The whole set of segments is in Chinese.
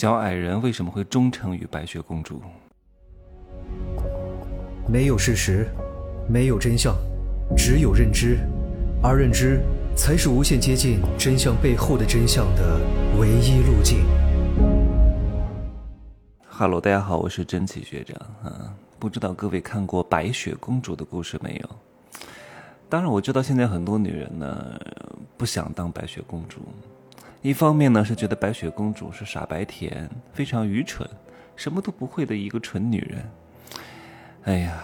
小矮人为什么会忠诚于白雪公主？没有事实，没有真相，只有认知，而认知才是无限接近真相背后的真相的唯一路径。Hello，大家好，我是真奇学长啊。不知道各位看过白雪公主的故事没有？当然，我知道现在很多女人呢不想当白雪公主。一方面呢是觉得白雪公主是傻白甜，非常愚蠢，什么都不会的一个蠢女人。哎呀，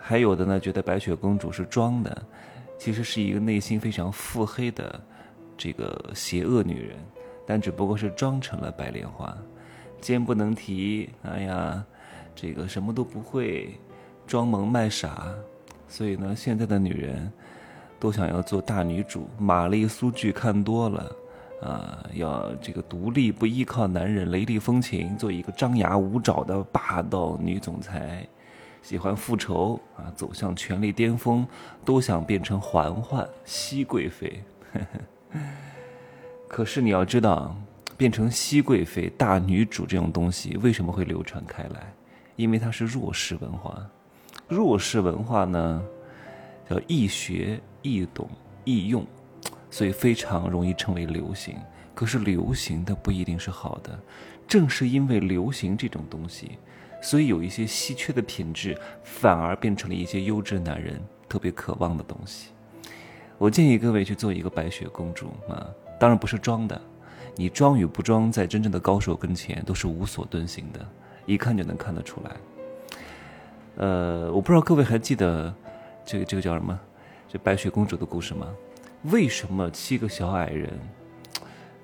还有的呢觉得白雪公主是装的，其实是一个内心非常腹黑的这个邪恶女人，但只不过是装成了白莲花，肩不能提。哎呀，这个什么都不会，装萌卖傻。所以呢，现在的女人都想要做大女主，玛丽苏剧看多了。啊，要这个独立不依靠男人，雷厉风行，做一个张牙舞爪的霸道女总裁，喜欢复仇啊，走向权力巅峰，都想变成嬛嬛、熹贵妃。可是你要知道，变成熹贵妃、大女主这种东西为什么会流传开来？因为它是弱势文化，弱势文化呢，叫易学、易懂、易用。所以非常容易成为流行，可是流行的不一定是好的。正是因为流行这种东西，所以有一些稀缺的品质，反而变成了一些优质男人特别渴望的东西。我建议各位去做一个白雪公主啊，当然不是装的，你装与不装，在真正的高手跟前都是无所遁形的，一看就能看得出来。呃，我不知道各位还记得这个这个叫什么，这白雪公主的故事吗？为什么七个小矮人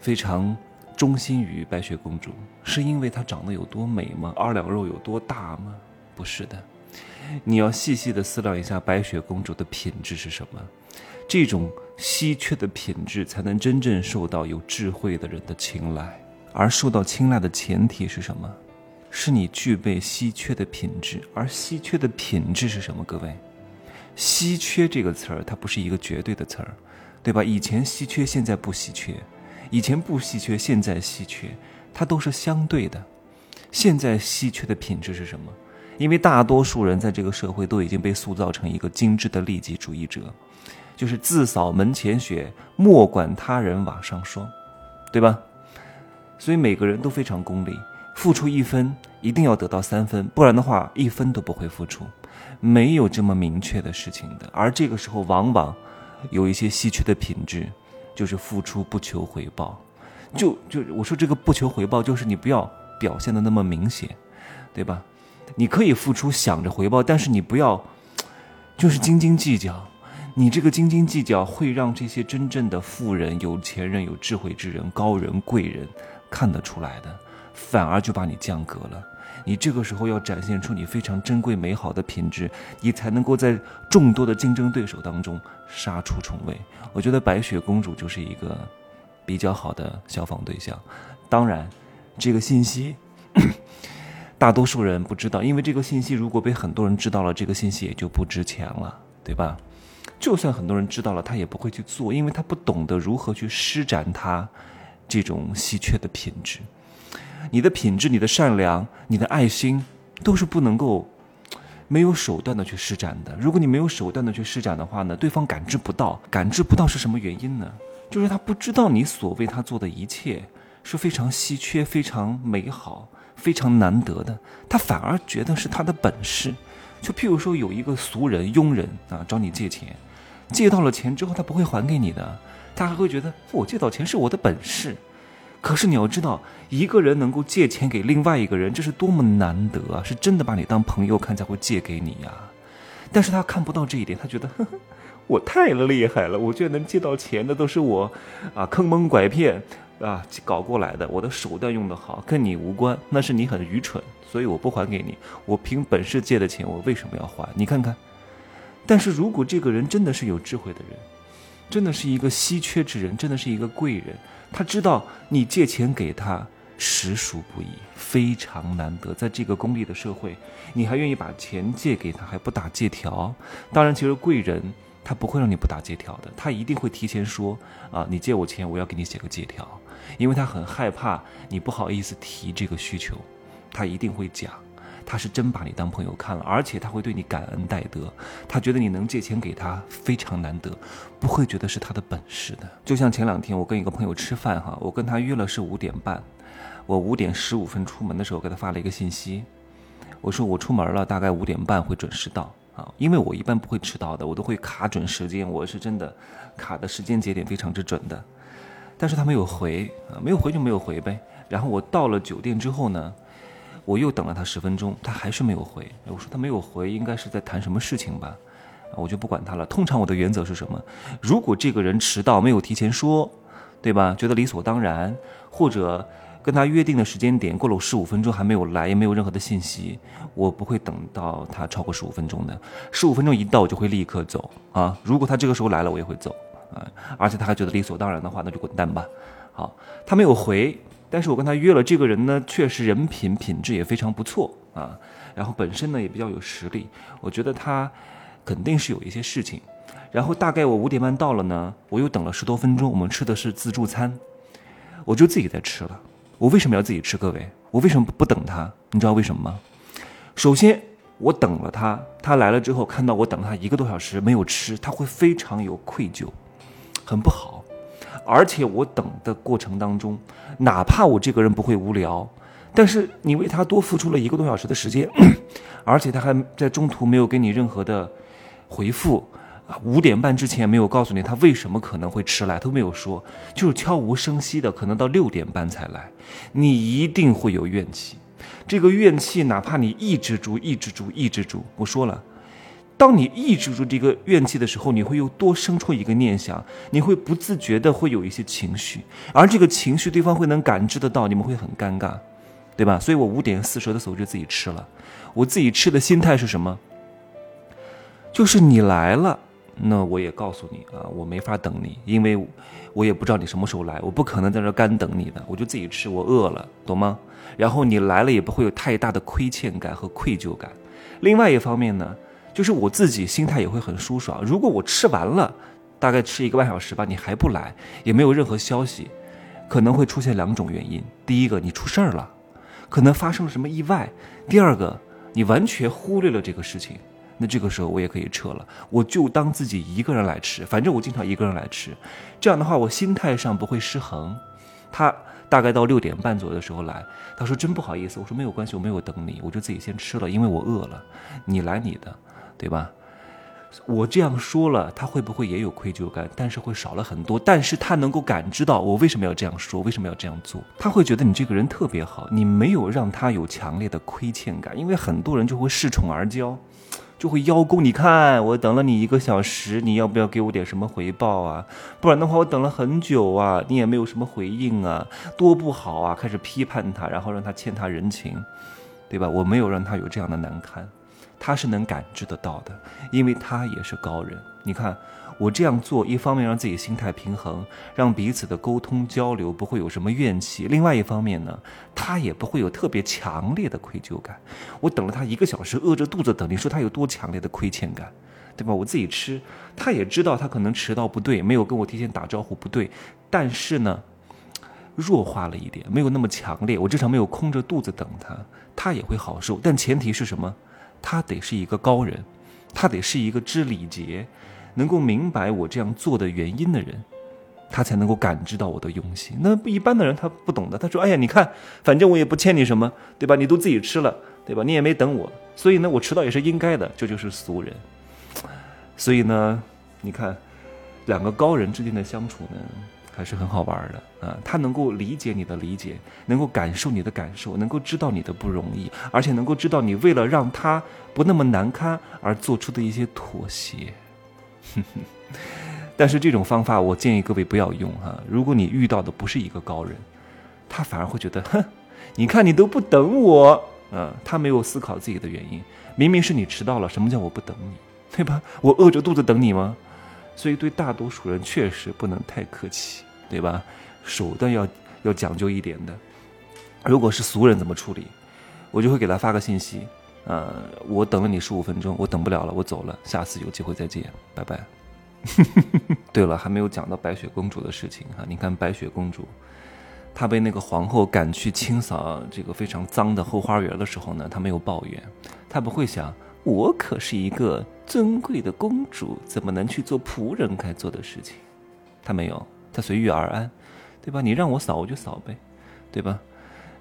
非常忠心于白雪公主？是因为她长得有多美吗？二两肉有多大吗？不是的，你要细细的思量一下，白雪公主的品质是什么？这种稀缺的品质才能真正受到有智慧的人的青睐。而受到青睐的前提是什么？是你具备稀缺的品质。而稀缺的品质是什么？各位，稀缺这个词儿，它不是一个绝对的词儿。对吧？以前稀缺，现在不稀缺；以前不稀缺，现在稀缺，它都是相对的。现在稀缺的品质是什么？因为大多数人在这个社会都已经被塑造成一个精致的利己主义者，就是自扫门前雪，莫管他人瓦上霜，对吧？所以每个人都非常功利，付出一分一定要得到三分，不然的话一分都不会付出，没有这么明确的事情的。而这个时候，往往。有一些稀缺的品质，就是付出不求回报。就就我说这个不求回报，就是你不要表现的那么明显，对吧？你可以付出想着回报，但是你不要就是斤斤计较。你这个斤斤计较会让这些真正的富人、有钱人、有智慧之人、高人、贵人看得出来的，反而就把你降格了。你这个时候要展现出你非常珍贵美好的品质，你才能够在众多的竞争对手当中杀出重围。我觉得白雪公主就是一个比较好的效仿对象。当然，这个信息 大多数人不知道，因为这个信息如果被很多人知道了，这个信息也就不值钱了，对吧？就算很多人知道了，他也不会去做，因为他不懂得如何去施展他这种稀缺的品质。你的品质、你的善良、你的爱心，都是不能够没有手段的去施展的。如果你没有手段的去施展的话呢，对方感知不到，感知不到是什么原因呢？就是他不知道你所为他做的一切是非常稀缺、非常美好、非常难得的，他反而觉得是他的本事。就譬如说，有一个俗人、庸人啊，找你借钱，借到了钱之后，他不会还给你的，他还会觉得我借到钱是我的本事。可是你要知道，一个人能够借钱给另外一个人，这是多么难得啊！是真的把你当朋友看才会借给你呀。但是他看不到这一点，他觉得呵呵 我太厉害了，我居然能借到钱的都是我，啊，坑蒙拐骗啊搞过来的，我的手段用得好，跟你无关，那是你很愚蠢，所以我不还给你。我凭本事借的钱，我为什么要还？你看看。但是如果这个人真的是有智慧的人，真的是一个稀缺之人，真的是一个贵人。他知道你借钱给他实属不易，非常难得。在这个功利的社会，你还愿意把钱借给他，还不打借条。当然，其实贵人他不会让你不打借条的，他一定会提前说啊，你借我钱，我要给你写个借条，因为他很害怕你不好意思提这个需求，他一定会讲，他是真把你当朋友看了，而且他会对你感恩戴德，他觉得你能借钱给他非常难得，不会觉得是他的本事的。就像前两天我跟一个朋友吃饭哈，我跟他约了是五点半，我五点十五分出门的时候给他发了一个信息，我说我出门了，大概五点半会准时到。啊，因为我一般不会迟到的，我都会卡准时间，我是真的卡的时间节点非常之准的。但是他没有回啊，没有回就没有回呗。然后我到了酒店之后呢，我又等了他十分钟，他还是没有回。我说他没有回，应该是在谈什么事情吧？我就不管他了。通常我的原则是什么？如果这个人迟到没有提前说，对吧？觉得理所当然，或者。跟他约定的时间点过了十五分钟还没有来，也没有任何的信息，我不会等到他超过十五分钟的。十五分钟一到，我就会立刻走啊！如果他这个时候来了，我也会走啊！而且他还觉得理所当然的话，那就滚蛋吧。好，他没有回，但是我跟他约了，这个人呢，确实人品品质也非常不错啊，然后本身呢也比较有实力，我觉得他肯定是有一些事情。然后大概我五点半到了呢，我又等了十多分钟，我们吃的是自助餐，我就自己在吃了。我为什么要自己吃？各位，我为什么不等他？你知道为什么吗？首先，我等了他，他来了之后，看到我等了他一个多小时没有吃，他会非常有愧疚，很不好。而且我等的过程当中，哪怕我这个人不会无聊，但是你为他多付出了一个多小时的时间，而且他还在中途没有给你任何的回复。啊，五点半之前没有告诉你他为什么可能会迟来，都没有说，就是悄无声息的，可能到六点半才来，你一定会有怨气。这个怨气，哪怕你抑制住、抑制住、抑制住，我说了，当你抑制住这个怨气的时候，你会又多生出一个念想，你会不自觉的会有一些情绪，而这个情绪对方会能感知得到，你们会很尴尬，对吧？所以我五点四十的时候就自己吃了，我自己吃的心态是什么？就是你来了。那我也告诉你啊，我没法等你，因为我也不知道你什么时候来，我不可能在这干等你的，我就自己吃，我饿了，懂吗？然后你来了也不会有太大的亏欠感和愧疚感。另外一方面呢，就是我自己心态也会很舒爽。如果我吃完了，大概吃一个半小时吧，你还不来，也没有任何消息，可能会出现两种原因：第一个，你出事儿了，可能发生了什么意外；第二个，你完全忽略了这个事情。那这个时候我也可以撤了，我就当自己一个人来吃，反正我经常一个人来吃，这样的话我心态上不会失衡。他大概到六点半左右的时候来，他说真不好意思，我说没有关系，我没有等你，我就自己先吃了，因为我饿了。你来你的，对吧？我这样说了，他会不会也有愧疚感？但是会少了很多，但是他能够感知到我为什么要这样说，为什么要这样做，他会觉得你这个人特别好，你没有让他有强烈的亏欠感，因为很多人就会恃宠而骄。就会邀功，你看我等了你一个小时，你要不要给我点什么回报啊？不然的话，我等了很久啊，你也没有什么回应啊，多不好啊！开始批判他，然后让他欠他人情，对吧？我没有让他有这样的难堪，他是能感知得到的，因为他也是高人。你看。我这样做，一方面让自己心态平衡，让彼此的沟通交流不会有什么怨气；另外一方面呢，他也不会有特别强烈的愧疚感。我等了他一个小时，饿着肚子等，你说他有多强烈的亏欠感，对吧？我自己吃，他也知道他可能迟到不对，没有跟我提前打招呼不对，但是呢，弱化了一点，没有那么强烈。我至少没有空着肚子等他，他也会好受。但前提是什么？他得是一个高人，他得是一个知礼节。能够明白我这样做的原因的人，他才能够感知到我的用心。那一般的人他不懂的，他说：“哎呀，你看，反正我也不欠你什么，对吧？你都自己吃了，对吧？你也没等我，所以呢，我迟到也是应该的。”这就是俗人。所以呢，你看，两个高人之间的相处呢，还是很好玩的啊。他能够理解你的理解，能够感受你的感受，能够知道你的不容易，而且能够知道你为了让他不那么难堪而做出的一些妥协。哼哼，但是这种方法我建议各位不要用哈。如果你遇到的不是一个高人，他反而会觉得，哼，你看你都不等我，嗯，他没有思考自己的原因，明明是你迟到了，什么叫我不等你，对吧？我饿着肚子等你吗？所以对大多数人确实不能太客气，对吧？手段要要讲究一点的。如果是俗人怎么处理，我就会给他发个信息。呃，我等了你十五分钟，我等不了了，我走了，下次有机会再见，拜拜。对了，还没有讲到白雪公主的事情哈。你看白雪公主，她被那个皇后赶去清扫这个非常脏的后花园的时候呢，她没有抱怨，她不会想我可是一个尊贵的公主，怎么能去做仆人该做的事情？她没有，她随遇而安，对吧？你让我扫我就扫呗，对吧？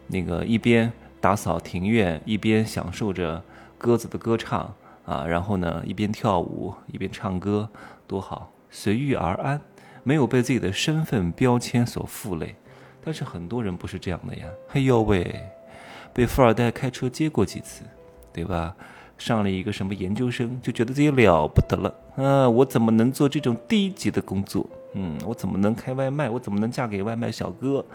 那个一边打扫庭院，一边享受着鸽子的歌唱啊，然后呢，一边跳舞一边唱歌，多好，随遇而安，没有被自己的身份标签所负累。但是很多人不是这样的呀，嘿呦喂，被富二代开车接过几次，对吧？上了一个什么研究生，就觉得自己了不得了啊！我怎么能做这种低级的工作？嗯，我怎么能开外卖？我怎么能嫁给外卖小哥？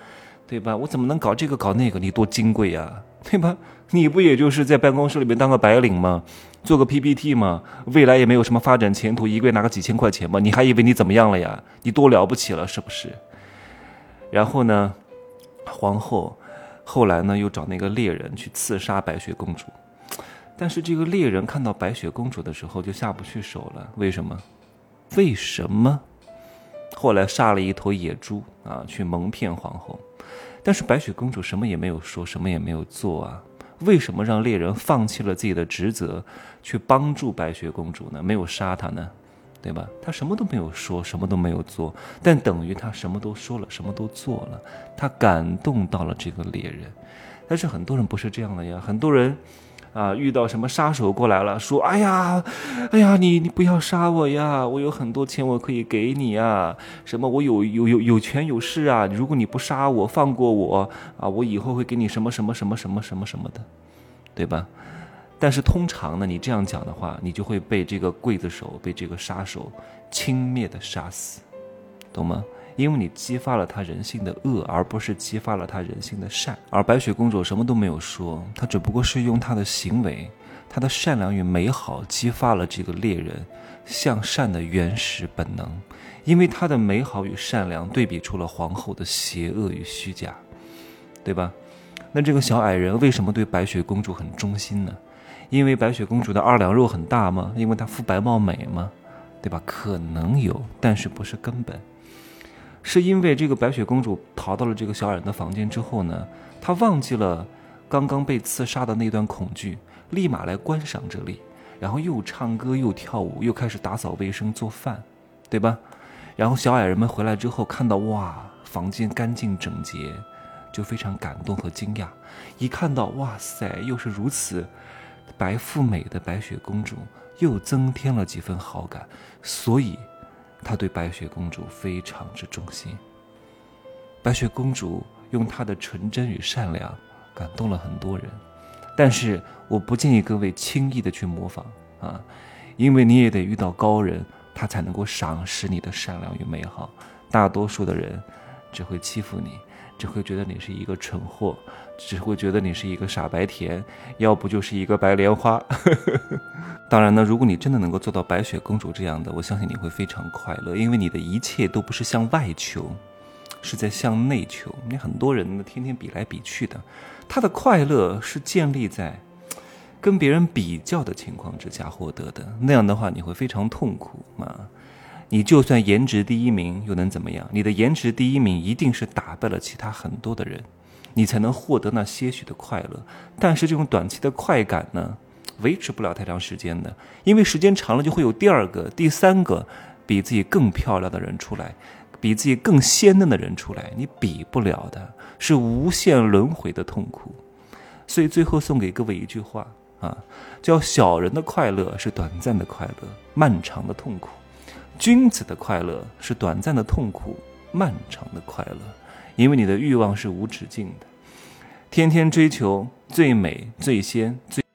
对吧？我怎么能搞这个搞那个？你多金贵呀，对吧？你不也就是在办公室里面当个白领吗？做个 PPT 吗？未来也没有什么发展前途，一个月拿个几千块钱吗？你还以为你怎么样了呀？你多了不起了，是不是？然后呢，皇后后来呢又找那个猎人去刺杀白雪公主，但是这个猎人看到白雪公主的时候就下不去手了。为什么？为什么？后来杀了一头野猪啊，去蒙骗皇后。但是白雪公主什么也没有说，什么也没有做啊？为什么让猎人放弃了自己的职责，去帮助白雪公主呢？没有杀她呢，对吧？她什么都没有说，什么都没有做，但等于她什么都说了，什么都做了，她感动到了这个猎人。但是很多人不是这样的呀，很多人。啊，遇到什么杀手过来了，说：“哎呀，哎呀，你你不要杀我呀，我有很多钱，我可以给你啊。什么，我有有有有权有势啊。如果你不杀我，放过我啊，我以后会给你什么什么什么什么什么什么的，对吧？但是通常呢，你这样讲的话，你就会被这个刽子手，被这个杀手轻蔑的杀死，懂吗？”因为你激发了他人性的恶，而不是激发了他人性的善。而白雪公主什么都没有说，她只不过是用她的行为、她的善良与美好，激发了这个猎人向善的原始本能。因为她的美好与善良对比出了皇后的邪恶与虚假，对吧？那这个小矮人为什么对白雪公主很忠心呢？因为白雪公主的二两肉很大吗？因为她肤白貌美吗？对吧？可能有，但是不是根本。是因为这个白雪公主逃到了这个小矮人的房间之后呢，她忘记了刚刚被刺杀的那段恐惧，立马来观赏这里，然后又唱歌又跳舞，又开始打扫卫生做饭，对吧？然后小矮人们回来之后看到哇，房间干净整洁，就非常感动和惊讶。一看到哇塞，又是如此白富美的白雪公主，又增添了几分好感，所以。他对白雪公主非常之忠心。白雪公主用她的纯真与善良感动了很多人，但是我不建议各位轻易的去模仿啊，因为你也得遇到高人，他才能够赏识你的善良与美好。大多数的人只会欺负你。只会觉得你是一个蠢货，只会觉得你是一个傻白甜，要不就是一个白莲花。当然呢，如果你真的能够做到白雪公主这样的，我相信你会非常快乐，因为你的一切都不是向外求，是在向内求。你很多人呢，天天比来比去的，他的快乐是建立在跟别人比较的情况之下获得的，那样的话你会非常痛苦啊。你就算颜值第一名又能怎么样？你的颜值第一名一定是打败了其他很多的人，你才能获得那些许的快乐。但是这种短期的快感呢，维持不了太长时间的，因为时间长了就会有第二个、第三个比自己更漂亮的人出来，比自己更鲜嫩的人出来，你比不了的，是无限轮回的痛苦。所以最后送给各位一句话啊，叫小人的快乐是短暂的快乐，漫长的痛苦。君子的快乐是短暂的痛苦，漫长的快乐，因为你的欲望是无止境的，天天追求最美、最先、最。